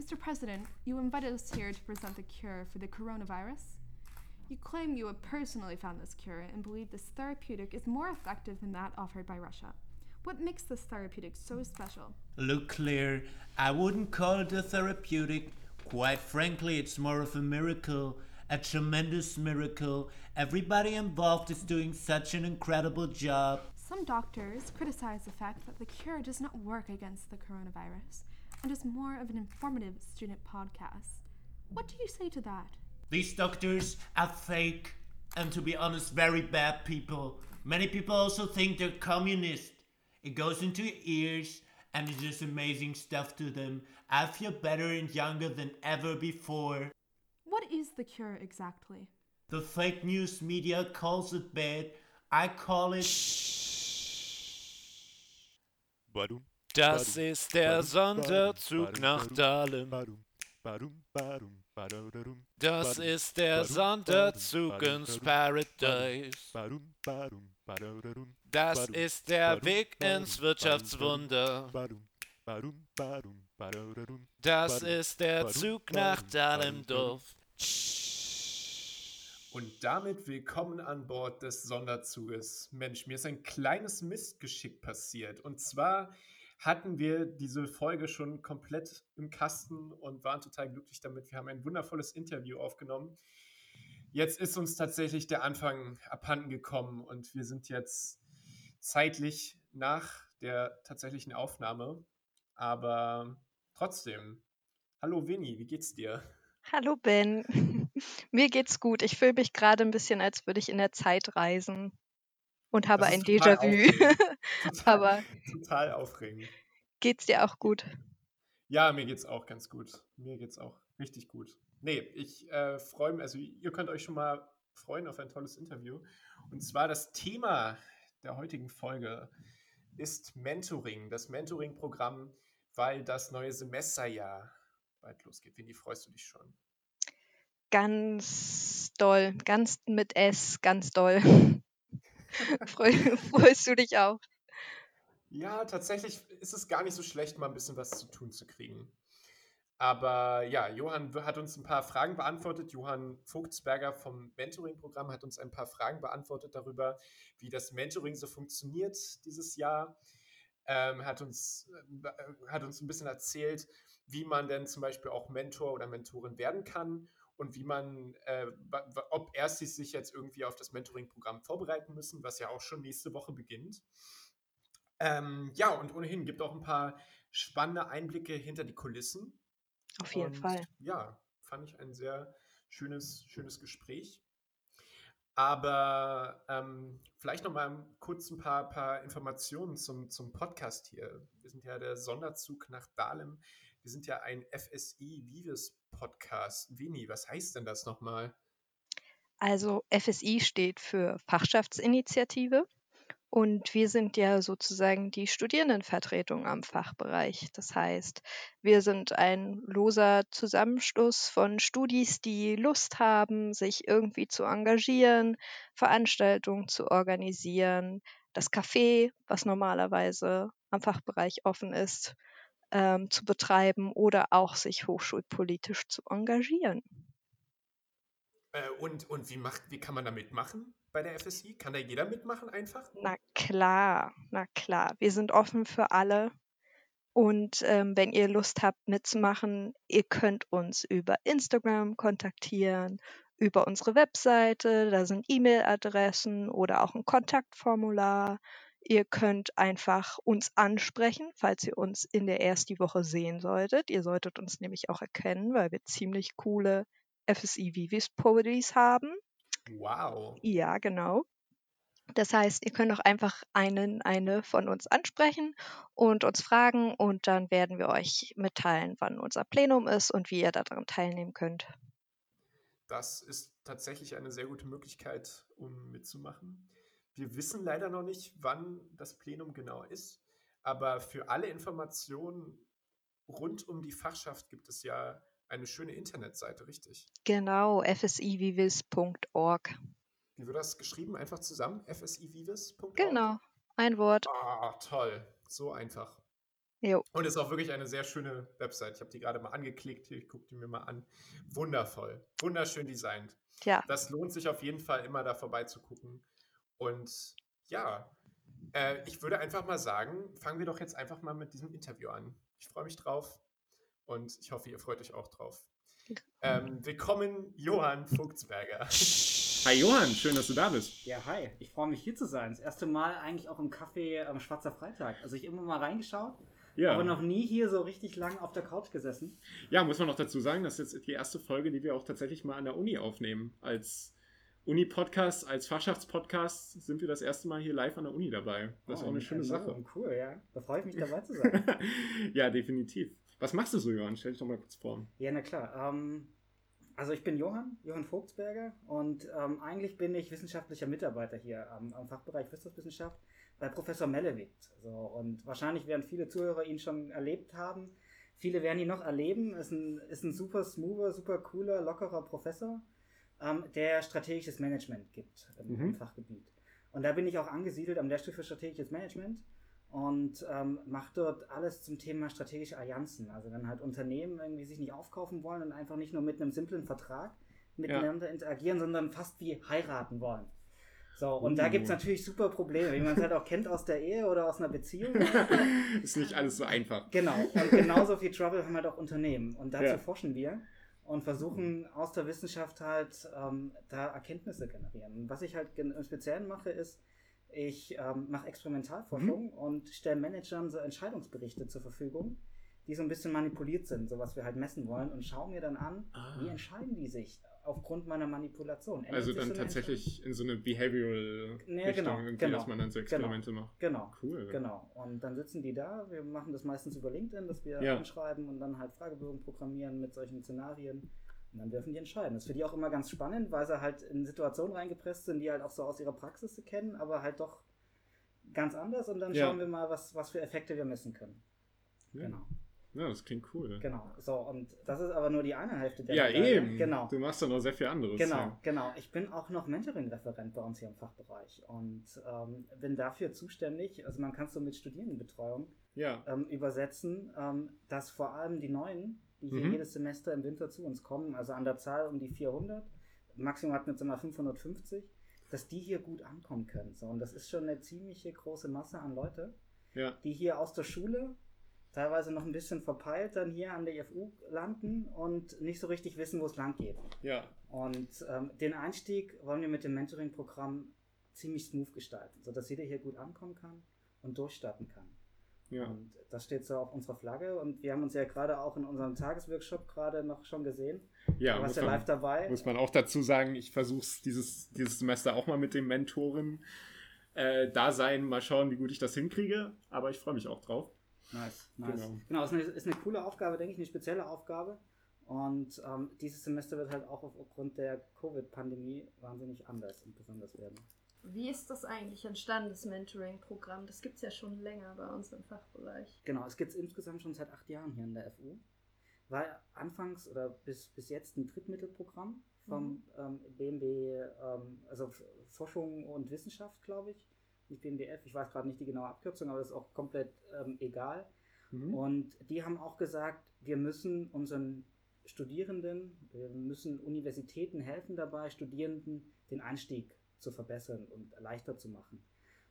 Mr. President, you invited us here to present the cure for the coronavirus. You claim you have personally found this cure and believe this therapeutic is more effective than that offered by Russia. What makes this therapeutic so special? Look, Claire, I wouldn't call it a therapeutic. Quite frankly, it's more of a miracle, a tremendous miracle. Everybody involved is doing such an incredible job. Some doctors criticize the fact that the cure does not work against the coronavirus and is more of an informative student podcast. What do you say to that? These doctors are fake and, to be honest, very bad people. Many people also think they're communist. It goes into your ears and it's just amazing stuff to them. I feel better and younger than ever before. What is the cure exactly? The fake news media calls it bad. I call it. Badum, Das ist der Sonderzug nach Dahlem. Das ist der Sonderzug ins Paradise. Das ist der Weg ins Wirtschaftswunder. Das ist der Zug nach badum, Dahlendorf. Und damit willkommen an Bord des Sonderzuges. Mensch, mir ist ein kleines Mistgeschick passiert. Und zwar hatten wir diese Folge schon komplett im Kasten und waren total glücklich damit. Wir haben ein wundervolles Interview aufgenommen. Jetzt ist uns tatsächlich der Anfang abhanden gekommen und wir sind jetzt zeitlich nach der tatsächlichen Aufnahme. Aber trotzdem, hallo Winnie, wie geht's dir? Hallo Ben, mir geht's gut. Ich fühle mich gerade ein bisschen, als würde ich in der Zeit reisen und habe ein Déjà-vu. Aber total aufregend. geht's dir auch gut? Ja, mir geht's auch ganz gut. Mir geht's auch richtig gut. Nee, ich äh, freue mich, also ihr könnt euch schon mal freuen auf ein tolles Interview. Und zwar das Thema der heutigen Folge ist Mentoring, das Mentoring-Programm, weil das neue Semesterjahr bald losgeht. Winnie, freust du dich schon? Ganz doll, ganz mit S, ganz doll. Freu, freust du dich auch? Ja, tatsächlich ist es gar nicht so schlecht, mal ein bisschen was zu tun zu kriegen. Aber ja, Johann hat uns ein paar Fragen beantwortet. Johann Vogtsberger vom Mentoring-Programm hat uns ein paar Fragen beantwortet darüber, wie das Mentoring so funktioniert dieses Jahr. Ähm, hat, uns, äh, hat uns ein bisschen erzählt, wie man denn zum Beispiel auch Mentor oder Mentorin werden kann und wie man, äh, ob erst sich jetzt irgendwie auf das Mentoring-Programm vorbereiten müssen, was ja auch schon nächste Woche beginnt. Ähm, ja, und ohnehin gibt auch ein paar spannende Einblicke hinter die Kulissen. Auf jeden Und Fall. Ja, fand ich ein sehr schönes, schönes Gespräch. Aber ähm, vielleicht noch mal kurz ein paar, paar Informationen zum, zum Podcast hier. Wir sind ja der Sonderzug nach Dahlem. Wir sind ja ein FSI Vives Podcast. Vini, was heißt denn das nochmal? Also FSI steht für Fachschaftsinitiative und wir sind ja sozusagen die Studierendenvertretung am Fachbereich. Das heißt, wir sind ein loser Zusammenschluss von Studis, die Lust haben, sich irgendwie zu engagieren, Veranstaltungen zu organisieren, das Café, was normalerweise am Fachbereich offen ist, ähm, zu betreiben oder auch sich hochschulpolitisch zu engagieren. Äh, und und wie, macht, wie kann man da mitmachen bei der FSI? Kann da jeder mitmachen einfach? Na klar, na klar. Wir sind offen für alle. Und ähm, wenn ihr Lust habt mitzumachen, ihr könnt uns über Instagram kontaktieren, über unsere Webseite, da sind E-Mail-Adressen oder auch ein Kontaktformular. Ihr könnt einfach uns ansprechen, falls ihr uns in der ersten Woche sehen solltet. Ihr solltet uns nämlich auch erkennen, weil wir ziemlich coole FSI Vivis Poetries haben. Wow. Ja, genau. Das heißt, ihr könnt auch einfach einen, eine von uns ansprechen und uns fragen und dann werden wir euch mitteilen, wann unser Plenum ist und wie ihr daran teilnehmen könnt. Das ist tatsächlich eine sehr gute Möglichkeit, um mitzumachen. Wir wissen leider noch nicht, wann das Plenum genau ist, aber für alle Informationen rund um die Fachschaft gibt es ja eine schöne Internetseite, richtig? Genau, fsivivis.org. Wie wird das geschrieben? Einfach zusammen? fsivivis.org? Genau, ein Wort. Ah, toll. So einfach. Jo. Und ist auch wirklich eine sehr schöne Website. Ich habe die gerade mal angeklickt. Hier, ich gucke die mir mal an. Wundervoll. Wunderschön designt. Ja. Das lohnt sich auf jeden Fall immer da vorbeizugucken. Und ja, äh, ich würde einfach mal sagen, fangen wir doch jetzt einfach mal mit diesem Interview an. Ich freue mich drauf und ich hoffe, ihr freut euch auch drauf. Ähm, willkommen, Johann Vogtsberger. Hi Johann, schön, dass du da bist. Ja, hi. Ich freue mich hier zu sein. Das erste Mal eigentlich auch im Café am Schwarzer Freitag. Also ich immer mal reingeschaut, Ja. aber noch nie hier so richtig lang auf der Couch gesessen. ja, muss man noch dazu sagen, das ist jetzt die erste Folge, die wir auch tatsächlich mal an der Uni aufnehmen. Als Uni-Podcast, als Fachschaftspodcast sind wir das erste Mal hier live an der Uni dabei. Das ist Oh, auch eine schöne Sache. Cool, ja. Da freue ich mich dabei zu sein. ja, definitiv. Was machst du so, Johann? Stell dich doch mal kurz vor. ja, na klar. Ähm, also ich bin Johann, Johann Vogtsberger und ähm, eigentlich bin ich wissenschaftlicher Mitarbeiter hier am, am Fachbereich Wirtschaftswissenschaft bei Professor Mellewitz. So, und wahrscheinlich werden viele Zuhörer ihn schon erlebt haben. Viele werden ihn noch erleben. Ist ein, ist ein super smoother, super cooler, lockerer Professor, ähm, der strategisches Management gibt im, Mhm. im Fachgebiet. Und da bin ich auch angesiedelt am Lehrstuhl für strategisches Management und ähm, mache dort alles zum Thema strategische Allianzen. Also wenn halt Unternehmen irgendwie sich nicht aufkaufen wollen und einfach nicht nur mit einem simplen Vertrag miteinander interagieren, sondern fast wie heiraten wollen. So, und da Uh. gibt es natürlich super Probleme, wie man es halt auch kennt aus der Ehe oder aus einer Beziehung. ist nicht alles so einfach. Genau, und genauso viel Trouble haben halt auch Unternehmen. Und dazu Ja. forschen wir und versuchen aus der Wissenschaft halt ähm, da Erkenntnisse generieren. Was ich halt im Speziellen mache, ist, ich ähm, mache Experimentalforschung Mhm. und stelle Managern so Entscheidungsberichte zur Verfügung, die so ein bisschen manipuliert sind, so was wir halt messen wollen, und schaue mir dann an, wie Ah. entscheiden die sich aufgrund meiner Manipulation. Also dann tatsächlich in so eine Behavioral Ja, Richtung, genau, irgendwie, genau, dass man dann so Experimente macht. Genau. Cool. Genau. Und dann sitzen die da. Wir machen das meistens über LinkedIn, dass wir Ja. anschreiben und dann halt Fragebögen programmieren mit solchen Szenarien. Und dann dürfen die entscheiden. Das ist für die auch immer ganz spannend, weil sie halt in Situationen reingepresst sind, die halt auch so aus ihrer Praxis kennen, aber halt doch ganz anders. Und dann Ja. schauen wir mal, was, was für Effekte wir messen können. Genau. Ja, das klingt cool. Genau. So, und das ist aber nur die eine Hälfte der Ja, Medaille. eben. Genau. Du machst doch noch sehr viel anderes. Genau, Ja. genau. Ich bin auch noch Mentoring-Referent bei uns hier im Fachbereich und ähm, bin dafür zuständig. Also man kann es so mit Studierendenbetreuung ja. ähm, übersetzen, ähm, dass vor allem die Neuen, die hier Mhm. jedes Semester im Winter zu uns kommen, also an der Zahl um die 400, Maximum hatten wir jetzt immer 550, dass die hier gut ankommen können. So, und das ist schon eine ziemliche große Masse an Leute, Ja. die hier aus der Schule teilweise noch ein bisschen verpeilt dann hier an der IFU landen und nicht so richtig wissen, wo es lang geht. Ja. Und ähm, den Einstieg wollen wir mit dem Mentoring-Programm ziemlich smooth gestalten, sodass jeder hier gut ankommen kann und durchstarten kann. Ja. Und das steht so auf unserer Flagge und wir haben uns ja gerade auch in unserem Tagesworkshop gerade noch schon gesehen. Ja, du warst ja man- live dabei. Muss man auch dazu sagen, ich versuche es dieses, dieses Semester auch mal mit dem Mentoren äh, Dasein, mal schauen, wie gut ich das hinkriege. Aber ich freue mich auch drauf. Nice, nice. Genau. Genau, ist, eine, ist eine coole Aufgabe, denke ich, eine spezielle Aufgabe. Und ähm, dieses Semester wird halt auch aufgrund der Covid-Pandemie wahnsinnig anders und besonders werden. Wie ist das eigentlich entstanden, das Mentoring-Programm? Das gibt es ja schon länger bei uns im Fachbereich. Genau, es gibt es insgesamt schon seit acht Jahren hier in der FU. War anfangs oder bis, bis jetzt ein Drittmittelprogramm vom ähm, BMB, ähm, also Forschung und Wissenschaft, glaube ich. Nicht BMBF, ich weiß gerade nicht die genaue Abkürzung, aber das ist auch komplett ähm, egal. Mhm. Und die haben auch gesagt, wir müssen unseren Studierenden, wir müssen Universitäten helfen dabei, Studierenden den Einstieg zu verbessern und leichter zu machen.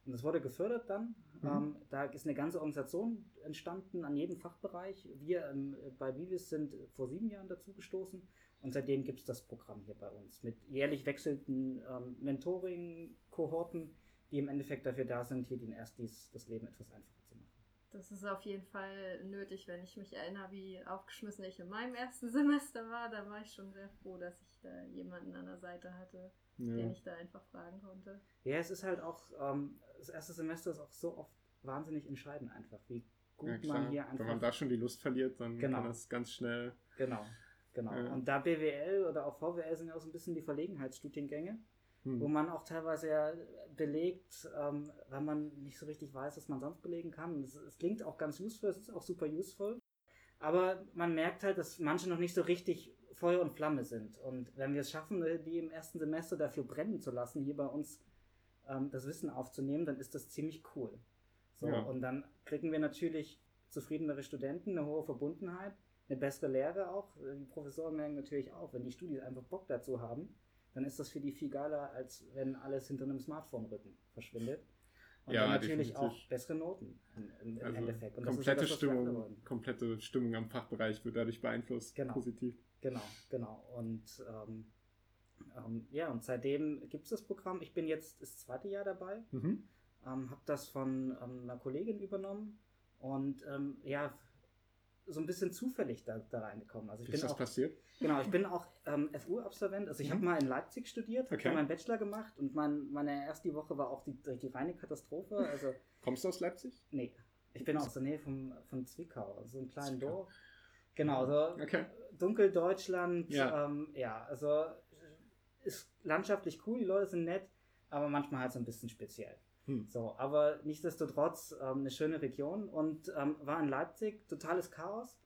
Und das wurde gefördert dann. Mhm. Ähm, da ist eine ganze Organisation entstanden an jedem Fachbereich. Wir ähm, bei Vivis sind vor sieben Jahren dazu gestoßen und seitdem gibt es das Programm hier bei uns mit jährlich wechselnden ähm, Mentoring-Kohorten, die im Endeffekt dafür da sind, hier den Erstis das Leben etwas einfacher zu machen. Das ist auf jeden Fall nötig, wenn ich mich erinnere, wie aufgeschmissen ich in meinem ersten Semester war. Da war ich schon sehr froh, dass ich da jemanden an der Seite hatte, den Ja. ich da einfach fragen konnte. Ja, es ist halt auch, ähm, das erste Semester ist auch so oft wahnsinnig entscheidend einfach, wie gut Ja, klar. man hier einfach... Wenn man da schon die Lust verliert, dann Genau. kann das ganz schnell. Genau, genau. Ja. Und da BWL oder auch VWL sind ja auch so ein bisschen die Verlegenheitsstudiengänge, Hm. wo man auch teilweise ja belegt, ähm, weil man nicht so richtig weiß, was man sonst belegen kann. Es, es klingt auch ganz useful, es ist auch super useful, aber man merkt halt, dass manche noch nicht so richtig Feuer und Flamme sind. Und wenn wir es schaffen, die im ersten Semester dafür brennen zu lassen, hier bei uns ähm, das Wissen aufzunehmen, dann ist das ziemlich cool. So, Ja. Und dann kriegen wir natürlich zufriedenere Studenten, eine hohe Verbundenheit, eine bessere Lehre auch. Die Professoren merken natürlich auch, wenn die Studis einfach Bock dazu haben, dann ist das für die viel geiler, als wenn alles hinter einem Smartphone-Rücken verschwindet. Und Ja, dann natürlich definitiv. auch bessere Noten im, im, Also Endeffekt. Und das ist komplette, das, alle Stimmung, komplette Stimmung am Fachbereich wird dadurch beeinflusst, Genau. positiv. Genau, genau. Und ähm, ähm, ja, und seitdem gibt es das Programm. Ich bin jetzt das zweite Jahr dabei, Mhm. ähm, habe das von ähm, einer Kollegin übernommen und ähm, ja, so ein bisschen zufällig da, da reingekommen. Also ich Wie ist bin das auch, passiert? genau, ich bin auch ähm, FU-Absolvent. Also ich Mhm. habe mal in Leipzig studiert, Okay. habe meinen Bachelor gemacht und mein, meine erste Woche war auch die, die reine Katastrophe. Also Kommst du aus Leipzig? nee, ich bin aus der Nähe vom, von Zwickau, so einem kleinen Zwickau. Dorf. Genau, so Okay. Dunkeldeutschland, Ja. ähm, ja, also ist landschaftlich cool, die Leute sind nett, aber manchmal halt so ein bisschen speziell. Hm. So, aber nichtsdestotrotz ähm, eine schöne Region und ähm, war in Leipzig totales Chaos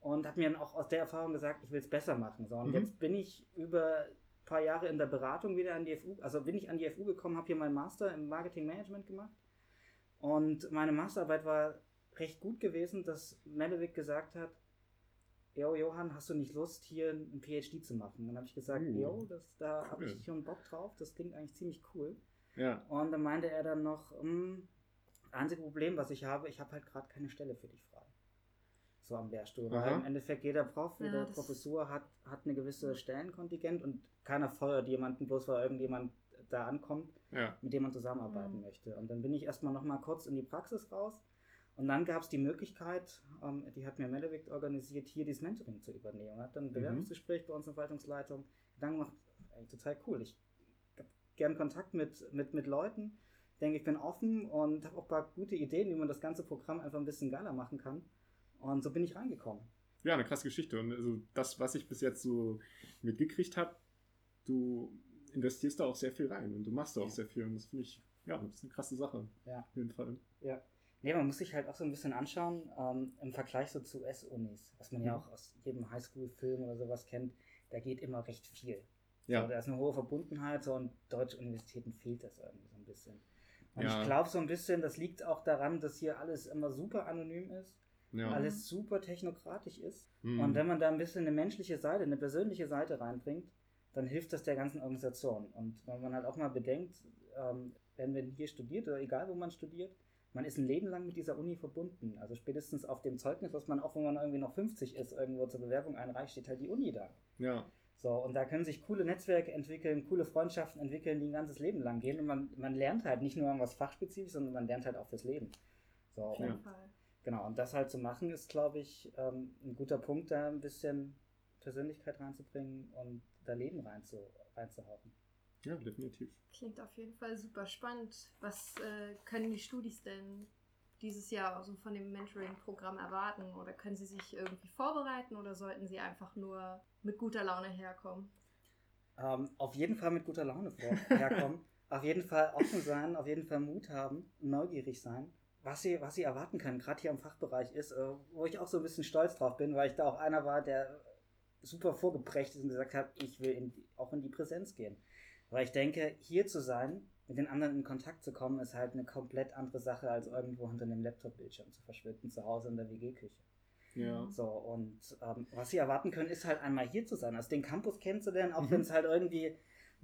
und habe mir dann auch aus der Erfahrung gesagt, ich will es besser machen. So, und Mhm. jetzt bin ich über ein paar Jahre in der Beratung wieder an die FU, also bin ich an die FU gekommen, habe hier meinen Master im Marketing Management gemacht und meine Masterarbeit war recht gut gewesen, dass Melewik gesagt hat, Jo, Johann, hast du nicht Lust, hier ein PhD zu machen? Und dann habe ich gesagt, Uh, jo, das, da habe cool. ich schon Bock drauf, das klingt eigentlich ziemlich cool. Ja. Und dann meinte er dann noch, hm, einzige Problem, was ich habe, ich habe halt gerade keine Stelle für dich frei. So am Lehrstuhl. Weil im Endeffekt jeder Prof, Ja, jede das- Professur hat, hat eine gewisse Stellenkontingent und keiner feuert jemanden, bloß weil irgendjemand da ankommt, Ja. mit dem man zusammenarbeiten Mhm. möchte. Und dann bin ich erstmal nochmal kurz in die Praxis raus. Und dann gab es die Möglichkeit, ähm, die hat mir Melewik organisiert, hier dieses Mentoring zu übernehmen. Und hat dann ein Bewerbungsgespräch bei uns in der Verwaltungsleitung. Dann gemacht, eigentlich total cool. Ich gern Kontakt mit, mit, mit Leuten. Denke, ich bin offen und habe auch ein paar gute Ideen, wie man das ganze Programm einfach ein bisschen geiler machen kann. Und so bin ich reingekommen. Ja, eine krasse Geschichte. Und also das, was ich bis jetzt so mitgekriegt habe, du investierst da auch sehr viel rein und du machst da auch Ja. sehr viel. Und das finde ich, ja, das ist eine krasse Sache. Ja. Auf jeden Fall. Ja. Nee, man muss sich halt auch so ein bisschen anschauen, ähm, im Vergleich so zu US-Unis, was man ja Mhm. auch aus jedem Highschool-Film oder sowas kennt, da geht immer recht viel. Ja. So, da ist eine hohe Verbundenheit so, und deutsche Universitäten fehlt das irgendwie so ein bisschen. Und Ja. ich glaube so ein bisschen, das liegt auch daran, dass hier alles immer super anonym ist, Ja. alles super technokratisch ist. Mhm. Und wenn man da ein bisschen eine menschliche Seite, eine persönliche Seite reinbringt, dann hilft das der ganzen Organisation. Und wenn man halt auch mal bedenkt, ähm, wenn man hier studiert oder egal wo man studiert, man ist ein Leben lang mit dieser Uni verbunden. Also spätestens auf dem Zeugnis, was man auch, wenn man irgendwie noch 50 ist, irgendwo zur Bewerbung einreicht, steht halt die Uni da. ja. So, und da können sich coole Netzwerke entwickeln, coole Freundschaften entwickeln, die ein ganzes Leben lang gehen. Und man, man lernt halt nicht nur irgendwas fachspezifisch, sondern man lernt halt auch fürs Leben. So, Auf und jeden Fall. Genau, und das halt zu machen, ist, glaube ich, ähm, ein guter Punkt, da ein bisschen Persönlichkeit reinzubringen und da Leben reinzu, reinzuhauchen. ja, definitiv. Klingt auf jeden Fall super spannend. Was äh, können die Studis denn dieses Jahr so von dem Mentoring-Programm erwarten? Oder können sie sich irgendwie vorbereiten oder sollten sie einfach nur mit guter Laune herkommen? Ähm, auf jeden Fall mit guter Laune herkommen, auf jeden Fall offen sein, auf jeden Fall Mut haben, neugierig sein. Was sie, was sie erwarten können, gerade hier im Fachbereich ist, äh, wo ich auch so ein bisschen stolz drauf bin, weil ich da auch einer war, der super vorgeprägt ist und gesagt hat, ich will in die, auch in die Präsenz gehen. Weil ich denke, hier zu sein, mit den anderen in Kontakt zu kommen, ist halt eine komplett andere Sache, als irgendwo hinter einem Laptop-Bildschirm zu verschwinden, zu Hause in der WG-Küche. Ja. So, und ähm, was sie erwarten können, ist halt einmal hier zu sein, also den Campus kennenzulernen, auch Mhm. wenn es halt irgendwie ein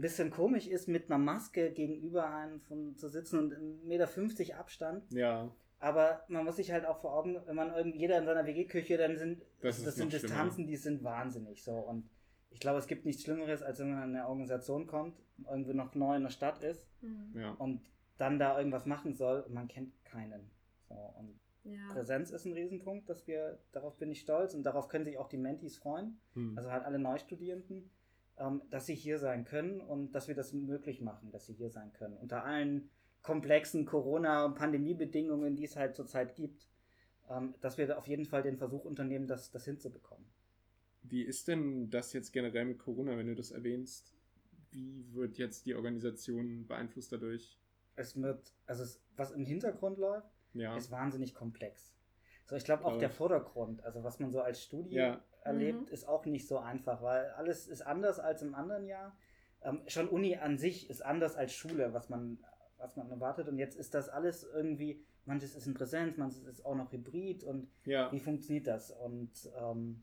bisschen komisch ist, mit einer Maske gegenüber einem von, zu sitzen und 1,50 Meter Abstand. Ja. Aber man muss sich halt auch vor Augen, wenn man irgendwie jeder in seiner WG-Küche, dann sind Das das, sind noch schlimmer. Distanzen, die sind wahnsinnig so. Und ich glaube, es gibt nichts Schlimmeres, als wenn man in eine Organisation kommt, irgendwie noch neu in der Stadt ist Mhm. Ja. und dann da irgendwas machen soll und man kennt keinen. So, und Ja. Präsenz ist ein Riesenpunkt, dass wir, darauf bin ich stolz und darauf können sich auch die Mentis freuen, Hm. also halt alle Neustudierenden, ähm, dass sie hier sein können und dass wir das möglich machen, dass sie hier sein können. Unter allen komplexen Corona- und Pandemiebedingungen, die es halt zurzeit gibt, ähm, dass wir auf jeden Fall den Versuch unternehmen, das, das hinzubekommen. Wie ist denn das jetzt generell mit Corona, wenn du das erwähnst? Wie wird jetzt die Organisation beeinflusst dadurch? Es wird, also es, was im Hintergrund läuft, Ja. ist wahnsinnig komplex. So, ich glaube auch der. Vordergrund, also was man so als Studie Ja. erlebt, Mhm. ist auch nicht so einfach, weil alles ist anders als im anderen Jahr. Ähm, schon Uni an sich ist anders als Schule, was man, was man erwartet. Und jetzt ist das alles irgendwie, manches ist in Präsenz, manches ist auch noch Hybrid und Ja. wie funktioniert das? Und, ähm,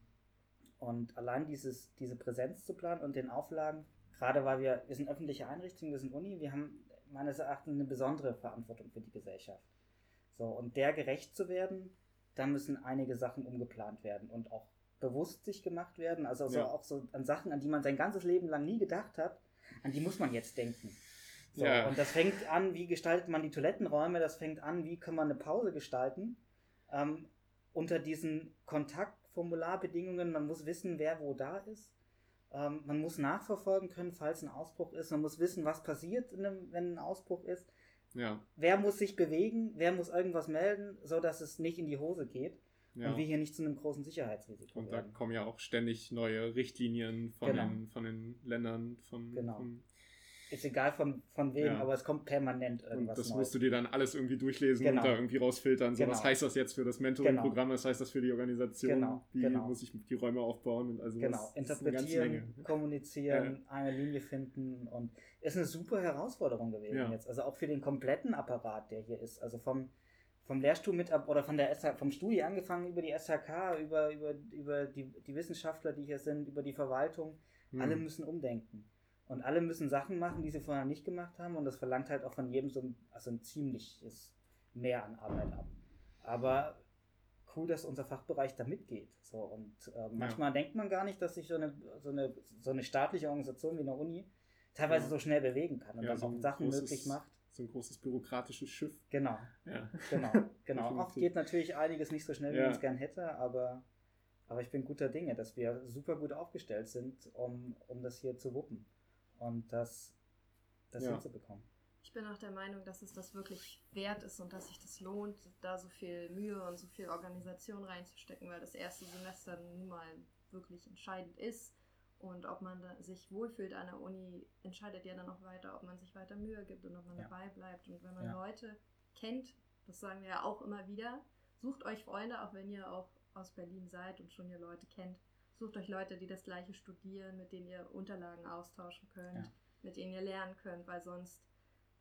und allein dieses, diese Präsenz zu planen und den Auflagen, gerade weil wir, wir sind öffentliche Einrichtungen, wir sind Uni, wir haben meines Erachtens eine besondere Verantwortung für die Gesellschaft. So, und der gerecht zu werden, da müssen einige Sachen umgeplant werden und auch bewusst sich gemacht werden. Also so Ja. auch so an Sachen, an die man sein ganzes Leben lang nie gedacht hat, an die muss man jetzt denken. So, Ja. Und das fängt an, wie gestaltet man die Toilettenräume, das fängt an, wie kann man eine Pause gestalten. Ähm, unter diesen Kontaktformularbedingungen, man muss wissen, wer wo da ist. Ähm, man muss nachverfolgen können, falls ein Ausbruch ist. Man muss wissen, was passiert, in einem, wenn ein Ausbruch ist. Ja. Wer muss sich bewegen, wer muss irgendwas melden, sodass es nicht in die Hose geht ja. und wir hier nicht zu einem großen Sicherheitsrisiko Und da werden. kommen ja auch ständig neue Richtlinien von, Genau. den, von den Ländern. Von, Genau. von, Ist egal von, von wem, Ja. aber es kommt permanent und irgendwas das Neues. musst du dir dann alles irgendwie durchlesen Genau. und da irgendwie rausfiltern. So, Genau. was heißt das jetzt für das Mentoring-Programm? Was heißt das für die Organisation? Genau, Wie genau. muss ich die Räume aufbauen? Und also Genau, interpretieren, kommunizieren, eine Linie finden und ist eine super Herausforderung gewesen Ja. jetzt. Also auch für den kompletten Apparat, der hier ist. Also vom, vom Lehrstuhl mit oder von der SH, vom Studi angefangen über die SHK, über, über, über die, die Wissenschaftler, die hier sind, über die Verwaltung. Hm. Alle müssen umdenken. Und alle müssen Sachen machen, die sie vorher nicht gemacht haben. Und das verlangt halt auch von jedem so ein, also ein ziemliches Mehr an Arbeit ab. Aber cool, dass unser Fachbereich da mitgeht. So, und äh, manchmal denkt man gar nicht, dass sich so eine, so, eine, so eine staatliche Organisation wie eine Uni teilweise Ja. so schnell bewegen kann und Ja, dann so auch Sachen großes- möglich macht. So ein großes bürokratisches Schiff. Genau, Ja. genau, genau. Oft Definitiv. geht natürlich einiges nicht so schnell, wie Ja. man es gern hätte, aber, aber ich bin guter Dinge, dass wir super gut aufgestellt sind, um, um das hier zu wuppen und das, das Ja. hinzubekommen. Ich bin auch der Meinung, dass es das wirklich wert ist und dass sich das lohnt, da so viel Mühe und so viel Organisation reinzustecken, weil das erste Semester nun mal wirklich entscheidend ist. Und ob man da sich wohlfühlt an der Uni, entscheidet ja dann auch weiter, ob man sich weiter Mühe gibt und ob man Ja. dabei bleibt. Und wenn man Ja. Leute kennt, das sagen wir ja auch immer wieder, sucht euch Freunde, auch wenn ihr auch aus Berlin seid und schon ihr Leute kennt. Sucht euch Leute, die das gleiche studieren, mit denen ihr Unterlagen austauschen könnt, Ja. mit denen ihr lernen könnt, weil sonst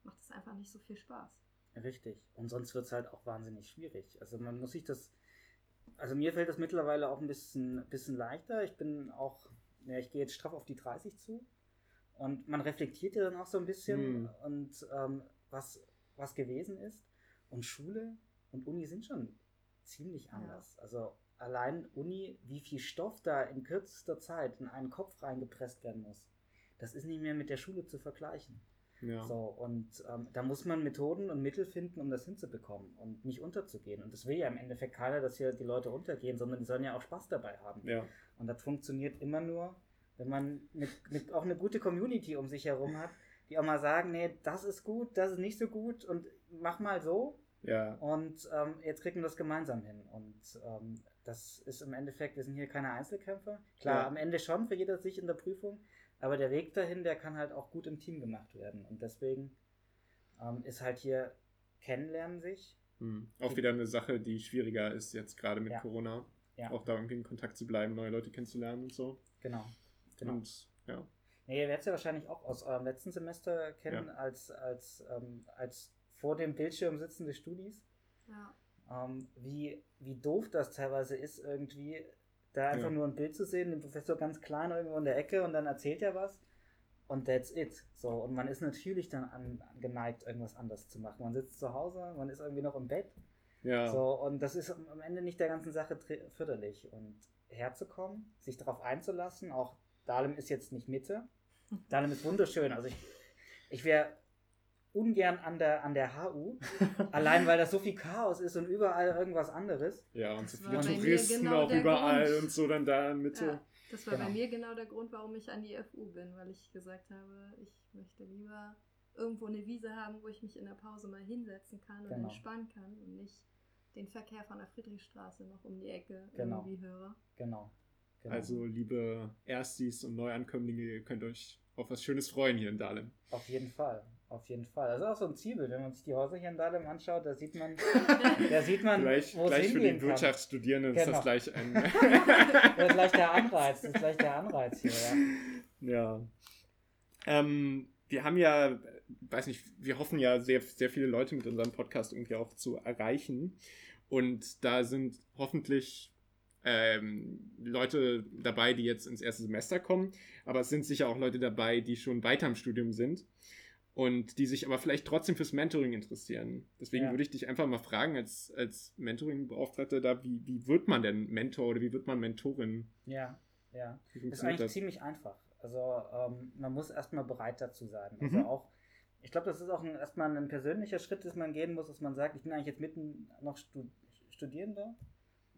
macht es einfach nicht so viel Spaß. Richtig. Und sonst wird es halt auch wahnsinnig schwierig. Also man muss sich das. Also mir fällt das mittlerweile auch ein bisschen, bisschen leichter. Ich bin auch, ja, ich gehe jetzt straff auf die 30 zu. Und man reflektiert ja dann auch so ein bisschen Hm. und ähm, was, was gewesen ist. Und Schule und Uni sind schon ziemlich anders. Also allein Uni, wie viel Stoff da in kürzester Zeit in einen Kopf reingepresst werden muss, das ist nicht mehr mit der Schule zu vergleichen. Ja. So, und ähm, da muss man Methoden und Mittel finden, um das hinzubekommen und nicht unterzugehen. Und das will ja im Endeffekt keiner, dass hier die Leute untergehen, sondern die sollen ja auch Spaß dabei haben. ja. Und das funktioniert immer nur, wenn man ne, ne, auch eine gute Community um sich herum hat, die auch mal sagen, nee, das ist gut, das ist nicht so gut und mach mal so. Ja. Und ähm, jetzt kriegen wir das gemeinsam hin. Und ähm, das ist im Endeffekt, wir sind hier keine Einzelkämpfer. Klar, Ja. am Ende schon für jeder sich in der Prüfung, aber der Weg dahin, der kann halt auch gut im Team gemacht werden. Und deswegen ähm, ist halt hier Kennenlernen sich. Hm. Auch wieder eine Sache, die schwieriger ist jetzt gerade mit Ja. Corona. Ja. Auch da irgendwie in Kontakt zu bleiben, neue Leute kennenzulernen und so. Genau. genau. Und ja. Nee, ihr werdet es ja wahrscheinlich auch aus eurem letzten Semester kennen, Ja. als, als, ähm, als vor dem Bildschirm sitzende Studis. Ja. Ähm, wie, wie doof das teilweise ist, irgendwie da einfach Ja. nur ein Bild zu sehen, den Professor ganz klein irgendwo in der Ecke und dann erzählt er was und that's it. So, und man ist natürlich dann an, geneigt, irgendwas anders zu machen. Man sitzt zu Hause, man ist irgendwie noch im Bett. Ja. So, und das ist am Ende nicht der ganzen Sache förderlich. Und herzukommen, sich darauf einzulassen, auch Dahlem ist jetzt nicht Mitte. Dahlem ist wunderschön. Also ich, ich wäre ungern an der, an der HU, allein weil da so viel Chaos ist und überall irgendwas anderes. Ja, und Das so viele Touristen genau auch überall Grund. und so dann da in Mitte. Ja, das war Genau. bei mir genau der Grund, warum ich an die FU bin, weil ich gesagt habe, ich möchte lieber irgendwo eine Wiese haben, wo ich mich in der Pause mal hinsetzen kann und Genau. entspannen kann und nicht den Verkehr von der Friedrichstraße noch um die Ecke Genau. irgendwie höre. Genau. genau. Also, liebe Erstis und Neuankömmlinge, ihr könnt euch auf was Schönes freuen hier in Dahlem. Auf jeden Fall. Auf jeden Fall. Das ist auch so ein Zielbild. Wenn man sich die Häuser hier in Dahlem anschaut, da sieht man, da sieht man, Gleich, wo gleich für kann. Wirtschaftsstudierenden ist Genau. das gleich ein. Das ist gleich der Anreiz. Das ist gleich der Anreiz hier, ja. Ja. Ähm, wir haben ja weiß nicht, wir hoffen ja sehr, sehr viele Leute mit unserem Podcast irgendwie auch zu erreichen. Und da sind hoffentlich ähm, Leute dabei, die jetzt ins erste Semester kommen, aber es sind sicher auch Leute dabei, die schon weiter im Studium sind und die sich aber vielleicht trotzdem fürs Mentoring interessieren. Deswegen Ja. würde ich dich einfach mal fragen, als, als Mentoring-Beauftragter da, wie, wie wird man denn Mentor oder wie wird man Mentorin? Ja, ja. Wie Ist eigentlich das? ziemlich einfach. Also ähm, man muss erstmal bereit dazu sein. Also Mhm. auch, ich glaube, das ist auch ein, erstmal ein persönlicher Schritt, dass man gehen muss, dass man sagt, ich bin eigentlich jetzt mitten noch Stu Studierender,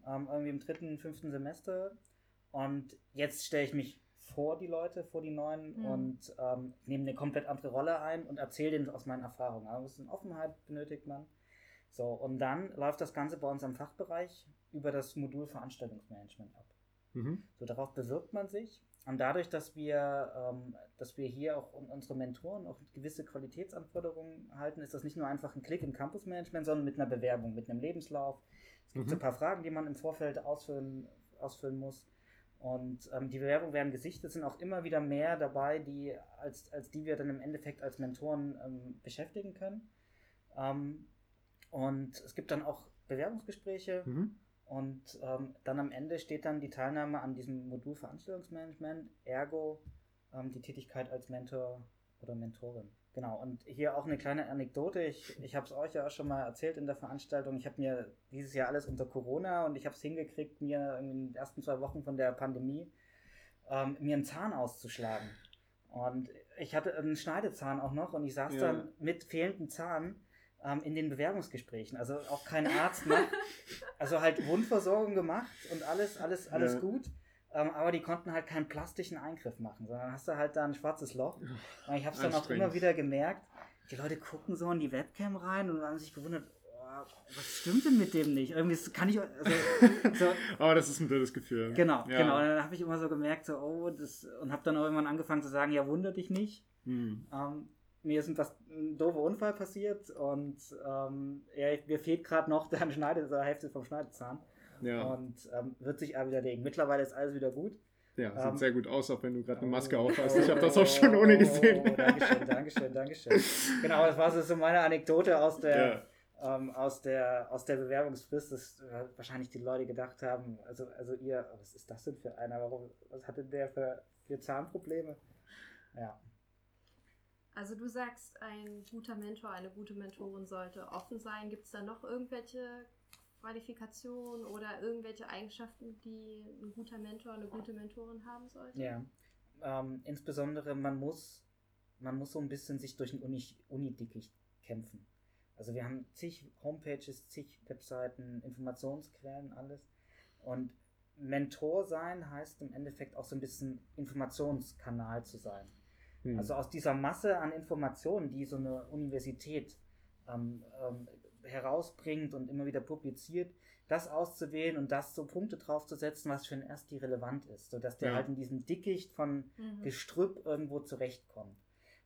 ähm, irgendwie im dritten, fünften Semester und jetzt stelle ich mich vor die Leute, vor die Neuen Mhm. und ähm, nehme eine komplett andere Rolle ein und erzähle denen aus meinen Erfahrungen. Also ein bisschen Offenheit benötigt man. So, und dann läuft das Ganze bei uns am Fachbereich über das Modul Veranstaltungsmanagement ab. Mhm. So, darauf bewirbt man sich. Und dadurch, dass wir, ähm, dass wir hier auch un- unsere Mentoren auch gewisse Qualitätsanforderungen halten, ist das nicht nur einfach ein Klick im Campusmanagement, sondern mit einer Bewerbung, mit einem Lebenslauf. Es gibt so ein Mhm. paar Fragen, die man im Vorfeld ausfüllen, ausfüllen muss. Und ähm, die Bewerbungen werden gesichtet, sind auch immer wieder mehr dabei, die, als, als die wir dann im Endeffekt als Mentoren ähm, beschäftigen können. Ähm, und es gibt dann auch Bewerbungsgespräche. Mhm. Und ähm, dann am Ende steht dann die Teilnahme an diesem Modul Veranstaltungsmanagement, ergo ähm, die Tätigkeit als Mentor oder Mentorin. Genau, und hier auch eine kleine Anekdote. Ich, ich habe es euch ja auch schon mal erzählt in der Veranstaltung. Ich habe mir dieses Jahr alles unter Corona und ich habe es hingekriegt, mir in den ersten zwei Wochen von der Pandemie ähm, mir einen Zahn auszuschlagen. Und ich hatte einen Schneidezahn auch noch und ich saß Ja. dann mit fehlendem Zahn ähm, in den Bewerbungsgesprächen. Also auch kein Arzt mehr. Also halt Wundversorgung gemacht und alles, alles, alles Ja. gut. Ähm, aber die konnten halt keinen plastischen Eingriff machen, sondern hast du halt da ein schwarzes Loch. Und ich habe es dann auch immer wieder gemerkt, die Leute gucken so in die Webcam rein und haben sich gewundert, oh, was stimmt denn mit dem nicht? Irgendwie kann ich, also, so, Aber das ist ein blödes Gefühl. genau, Ja. genau. Und dann habe ich immer so gemerkt, so, oh, das, und habe dann auch irgendwann angefangen zu sagen, ja, wunder dich nicht. Hm. Ähm, mir ist was, ein doofer Unfall passiert und ähm, ja, mir fehlt gerade noch der Schneide, die Hälfte vom Schneidezahn. Ja, Und ähm, wird sich aber widerlegen. Mittlerweile ist alles wieder gut. ja sieht ähm, sehr gut aus, auch wenn du gerade eine Maske Oh, auf hast. oh, Ich habe das auch schon ohne gesehen. Oh, Dankeschön, Dankeschön, Dankeschön. Genau, das war so- so meine Anekdote aus der, Ja. ähm, aus der, aus der Bewerbungsfrist, dass äh, wahrscheinlich die Leute gedacht haben, also, also ihr, was ist das denn für einer? Warum, was hatte der für, für Zahnprobleme? Ja. Also du sagst, ein guter Mentor, eine gute Mentorin sollte offen sein. Gibt es da noch irgendwelche Qualifikationen oder irgendwelche Eigenschaften, die ein guter Mentor, eine gute Mentorin haben sollte? Ja. Ähm, insbesondere man muss, man muss so ein bisschen sich durch ein Uni, Uni-Dickicht kämpfen. Also wir haben zig Homepages, zig Webseiten, Informationsquellen, alles. Und Mentor sein heißt im Endeffekt auch so ein bisschen Informationskanal zu sein. Hm. Also aus dieser Masse an Informationen, die so eine Universität ähm, ähm, herausbringt und immer wieder publiziert, das auszuwählen und das so Punkte draufzusetzen, was für einen Ersti relevant ist, sodass der Ja. halt in diesem Dickicht von Mhm. Gestrüpp irgendwo zurechtkommt.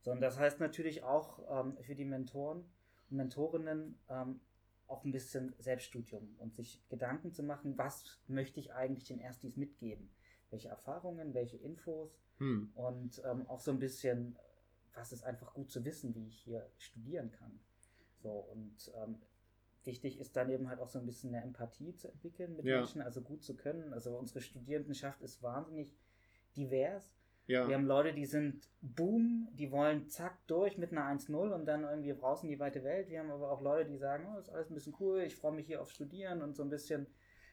So, und das heißt natürlich auch ähm, für die Mentoren und Mentorinnen ähm, auch ein bisschen Selbststudium und sich Gedanken zu machen, was möchte ich eigentlich den Erstis mitgeben? Welche Erfahrungen, welche Infos Hm. und ähm, auch so ein bisschen, was ist einfach gut zu wissen, wie ich hier studieren kann. So, und ähm, wichtig ist dann eben halt auch so ein bisschen eine Empathie zu entwickeln mit Ja. Menschen, also gut zu können. Also unsere Studierendenschaft ist wahnsinnig divers. Ja. Wir haben Leute, die sind boom, die wollen zack durch mit einer 1-0 und dann irgendwie raus in die weite Welt. Wir haben aber auch Leute, die sagen, oh, ist alles ein bisschen cool, ich freue mich hier auf Studieren und so ein bisschen,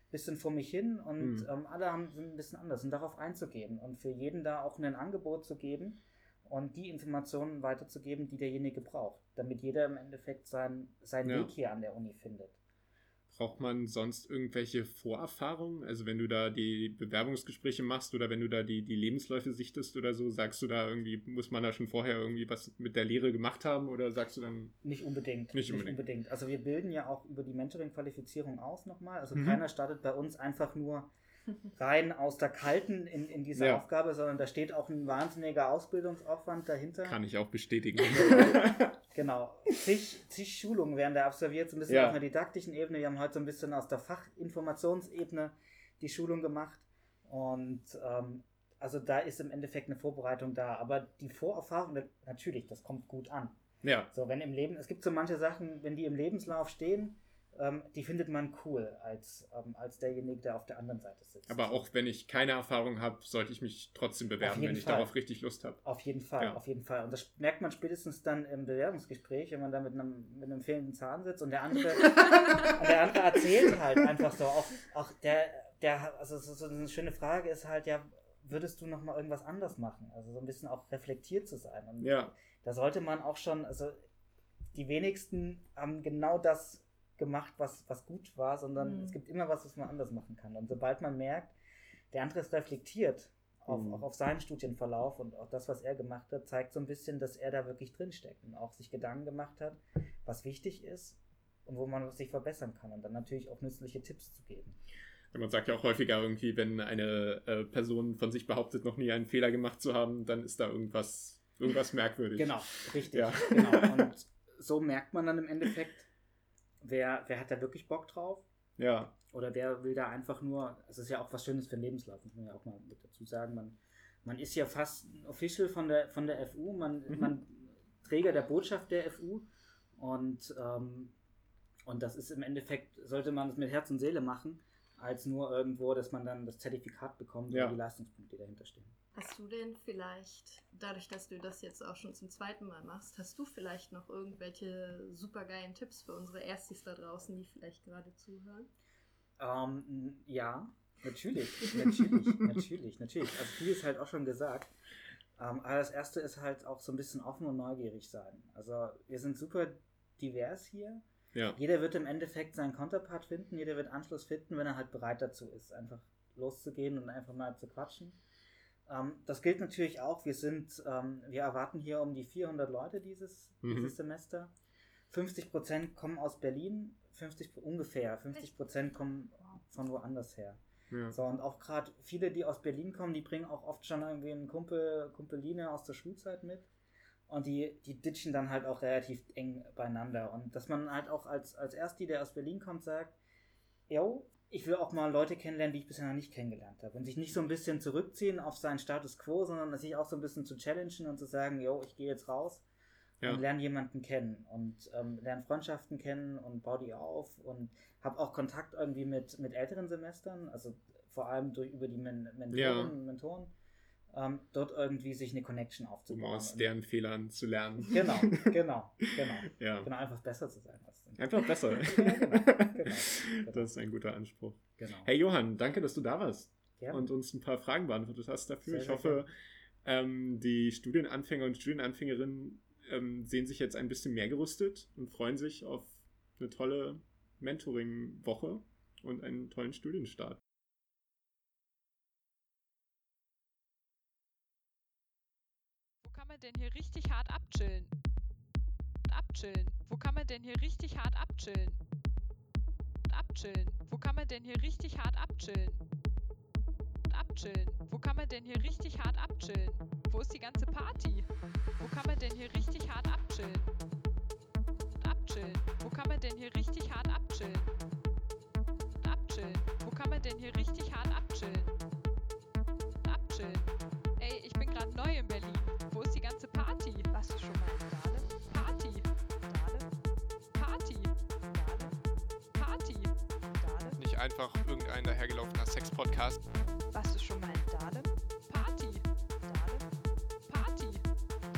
bisschen vor mich hin. Und Hm. ähm, alle haben, sind ein bisschen anders und darauf einzugehen und für jeden da auch ein Angebot zu geben und die Informationen weiterzugeben, die derjenige braucht, damit jeder im Endeffekt sein, seinen Ja. Weg hier an der Uni findet. Braucht man sonst irgendwelche Vorerfahrungen? Also wenn du da die Bewerbungsgespräche machst oder wenn du da die, die Lebensläufe sichtest oder so, sagst du da irgendwie, muss man da schon vorher irgendwie was mit der Lehre gemacht haben oder sagst du dann, Nicht unbedingt. Nicht unbedingt. Also wir bilden ja auch über die Mentoring-Qualifizierung aus nochmal. Also Mhm. keiner startet bei uns einfach nur rein aus der Kalten in, in dieser Ja. Aufgabe, sondern da steht auch ein wahnsinniger Ausbildungsaufwand dahinter. kann ich auch bestätigen. Genau. Zig, zig Schulungen werden da absolviert, so ein bisschen Ja. auf einer didaktischen Ebene. Wir haben heute so ein bisschen aus der Fachinformationsebene die Schulung gemacht. Und ähm, also da ist im Endeffekt eine Vorbereitung da. Aber die Vorerfahrung, natürlich, das kommt gut an. Ja. So, wenn im Leben, es gibt so manche Sachen, wenn die im Lebenslauf stehen, ähm, die findet man cool als, ähm, als derjenige, der auf der anderen Seite sitzt. Aber auch wenn ich keine Erfahrung habe, sollte ich mich trotzdem bewerben, wenn ich Fall. darauf richtig Lust habe. Auf jeden Fall, Ja. auf jeden Fall. Und das merkt man spätestens dann im Bewerbungsgespräch, wenn man da mit einem, mit einem fehlenden Zahn sitzt und der andere, und der andere erzählt halt einfach so. Auch, auch der, der, also so, so eine schöne Frage ist halt, ja, würdest du noch mal irgendwas anders machen? Also so ein bisschen auch reflektiert zu sein. Und Ja. da sollte man auch schon, also die wenigsten haben genau das gemacht, was, was gut war, sondern Mhm. es gibt immer was, was man anders machen kann. Und sobald man merkt, der andere ist reflektiert, auf, Mhm. auch auf seinen Studienverlauf und auch das, was er gemacht hat, zeigt so ein bisschen, dass er da wirklich drinsteckt und auch sich Gedanken gemacht hat, was wichtig ist und wo man sich verbessern kann und dann natürlich auch nützliche Tipps zu geben. Man sagt ja auch häufiger irgendwie, wenn eine äh, Person von sich behauptet, noch nie einen Fehler gemacht zu haben, dann ist da irgendwas, irgendwas merkwürdig. Genau, richtig. Ja. Genau. Und so merkt man dann im Endeffekt, wer, wer hat da wirklich Bock drauf Ja. Oder wer will da einfach nur, es ist ja auch was Schönes für den Lebenslauf, muss man ja auch mal mit dazu sagen. Man, man ist ja fast ein Official von der, von der FU, man, Mhm. man Träger der Botschaft der FU und, ähm, und das ist im Endeffekt, sollte man es mit Herz und Seele machen, als nur irgendwo, dass man dann das Zertifikat bekommt Ja. und die Leistungspunkte, die dahinter stehen. Hast du denn vielleicht, dadurch, dass du das jetzt auch schon zum zweiten Mal machst, hast du vielleicht noch irgendwelche supergeilen Tipps für unsere Erstis da draußen, die vielleicht gerade zuhören? Ähm, ja, natürlich, natürlich, natürlich, natürlich. Also viel ist halt auch schon gesagt. Ähm, aber das erste ist halt auch so ein bisschen offen und neugierig sein. Also wir sind super divers hier. Ja. Jeder wird im Endeffekt seinen Counterpart finden, jeder wird Anschluss finden, wenn er halt bereit dazu ist, einfach loszugehen und einfach mal zu quatschen. Ähm, das gilt natürlich auch, wir sind, ähm, wir erwarten hier um die 400 Leute dieses, Mhm. dieses Semester. 50% kommen aus Berlin, 50 ungefähr, 50% kommen von woanders her. Ja. So, und auch gerade viele, die aus Berlin kommen, die bringen auch oft schon irgendwie einen Kumpel, Kumpeline aus der Schulzeit mit. Und die, die ditchen dann halt auch relativ eng beieinander. Und dass man halt auch als, als Ersti, der aus Berlin kommt, sagt, yo, ich will auch mal Leute kennenlernen, die ich bisher noch nicht kennengelernt habe. Und sich nicht so ein bisschen zurückziehen auf seinen Status quo, sondern sich auch so ein bisschen zu challengen und zu sagen, yo, ich gehe jetzt raus Ja. und lerne jemanden kennen und ähm, lerne Freundschaften kennen und baue die auf und habe auch Kontakt irgendwie mit, mit älteren Semestern, also vor allem durch über die Men Mentoren Ja. und Mentoren, ähm, dort irgendwie sich eine Connection Um aufzubauen. aus Und- deren Fehlern zu lernen. Genau, genau, genau. Ja. Genau, einfach besser zu sein als Einfach besser. Ja, genau, genau. Das ist ein guter Anspruch. Genau. Hey Johann, danke, dass du da warst Gerne. und uns ein paar Fragen beantwortet hast dafür. Sehr, ich hoffe, ähm, die Studienanfänger und Studienanfängerinnen ähm, sehen sich jetzt ein bisschen mehr gerüstet und freuen sich auf eine tolle Mentoring-Woche und einen tollen Studienstart. Denn hier richtig hart abchillen? Abchillen. Wo kann man denn hier richtig hart abchillen? Abchillen. Wo kann man denn hier richtig hart abchillen? Abchillen. Wo kann man denn hier richtig hart abchillen? Wo ist die ganze Party? Wo kann man denn hier richtig hart abchillen? Abchillen. Wo kann man denn hier richtig hart abchillen? Abchillen. Wo kann man denn hier richtig hart abchillen? Abchillen. Ey, ich bin gerade neu in Berlin. Einfach irgendein dahergelaufener Sex-Podcast. Warst du schon mal in Dahlem? Party. Dahlem? Party.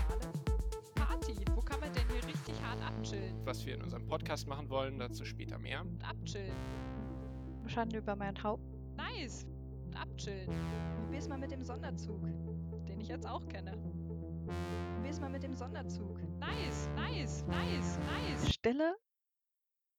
Dahlem? Party. Wo kann man denn hier richtig hart abchillen? Was wir in unserem Podcast machen wollen, dazu später mehr. Und abchillen. Schande über mein Haupt. Nice. Und abchillen. Probier's mal mit dem Sonderzug. Den ich jetzt auch kenne. Probier's mal mit dem Sonderzug. Nice, nice, nice, nice. Stille